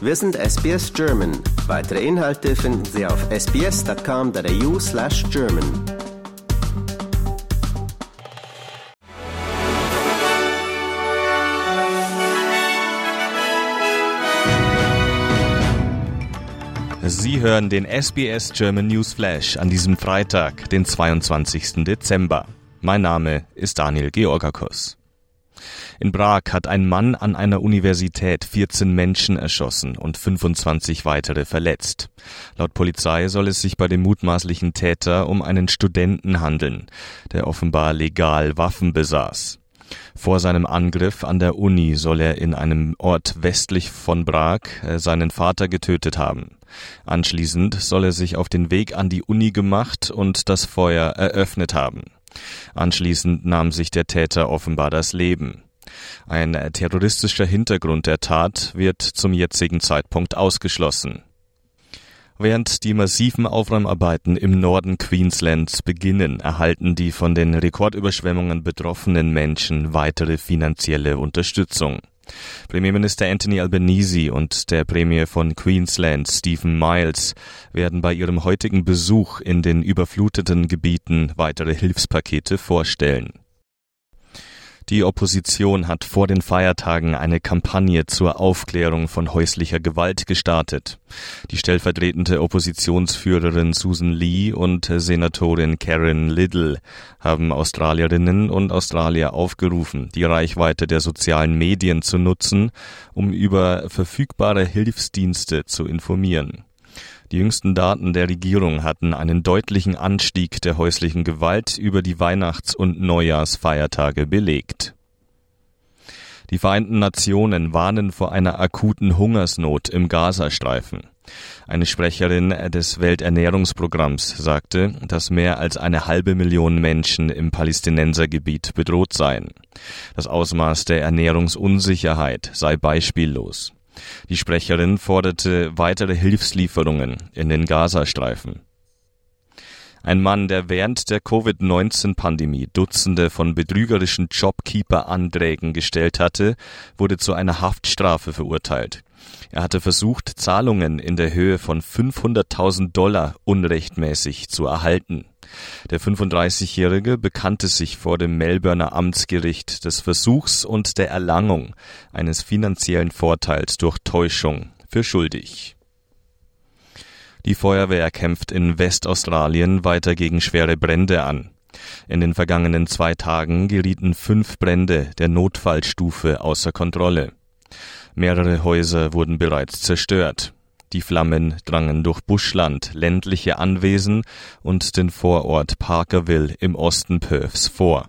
Wir sind SBS German. Weitere Inhalte finden Sie auf sbs.com.au slash German. Sie hören den SBS German News Flash an diesem Freitag, den 22. Dezember. Mein Name ist Daniel Georgakos. In Prag hat ein Mann an einer Universität 14 Menschen erschossen und 25 weitere verletzt. Laut Polizei soll es sich bei dem mutmaßlichen Täter um einen Studenten handeln, der offenbar legal Waffen besaß. Vor seinem Angriff an der Uni soll er in einem Ort westlich von Prag äh, seinen Vater getötet haben. Anschließend soll er sich auf den Weg an die Uni gemacht und das Feuer eröffnet haben. Anschließend nahm sich der Täter offenbar das Leben. Ein terroristischer Hintergrund der Tat wird zum jetzigen Zeitpunkt ausgeschlossen. Während die massiven Aufräumarbeiten im Norden Queenslands beginnen, erhalten die von den Rekordüberschwemmungen betroffenen Menschen weitere finanzielle Unterstützung. Premierminister Anthony Albanese und der Premier von Queensland Stephen Miles werden bei ihrem heutigen Besuch in den überfluteten Gebieten weitere Hilfspakete vorstellen. Die Opposition hat vor den Feiertagen eine Kampagne zur Aufklärung von häuslicher Gewalt gestartet. Die stellvertretende Oppositionsführerin Susan Lee und Senatorin Karen Little haben Australierinnen und Australier aufgerufen, die Reichweite der sozialen Medien zu nutzen, um über verfügbare Hilfsdienste zu informieren. Die jüngsten Daten der Regierung hatten einen deutlichen Anstieg der häuslichen Gewalt über die Weihnachts- und Neujahrsfeiertage belegt. Die Vereinten Nationen warnen vor einer akuten Hungersnot im Gazastreifen. Eine Sprecherin des Welternährungsprogramms sagte, dass mehr als eine halbe Million Menschen im Palästinensergebiet bedroht seien. Das Ausmaß der Ernährungsunsicherheit sei beispiellos. Die Sprecherin forderte weitere Hilfslieferungen in den Gazastreifen. Ein Mann, der während der Covid-19-Pandemie Dutzende von betrügerischen Jobkeeper-Anträgen gestellt hatte, wurde zu einer Haftstrafe verurteilt. Er hatte versucht, Zahlungen in der Höhe von 500.000 Dollar unrechtmäßig zu erhalten. Der 35-Jährige bekannte sich vor dem Melbourner Amtsgericht des Versuchs und der Erlangung eines finanziellen Vorteils durch Täuschung für schuldig. Die Feuerwehr kämpft in Westaustralien weiter gegen schwere Brände an. In den vergangenen zwei Tagen gerieten fünf Brände der Notfallstufe außer Kontrolle. Mehrere Häuser wurden bereits zerstört. Die Flammen drangen durch Buschland, ländliche Anwesen und den Vorort Parkerville im Osten Perths vor.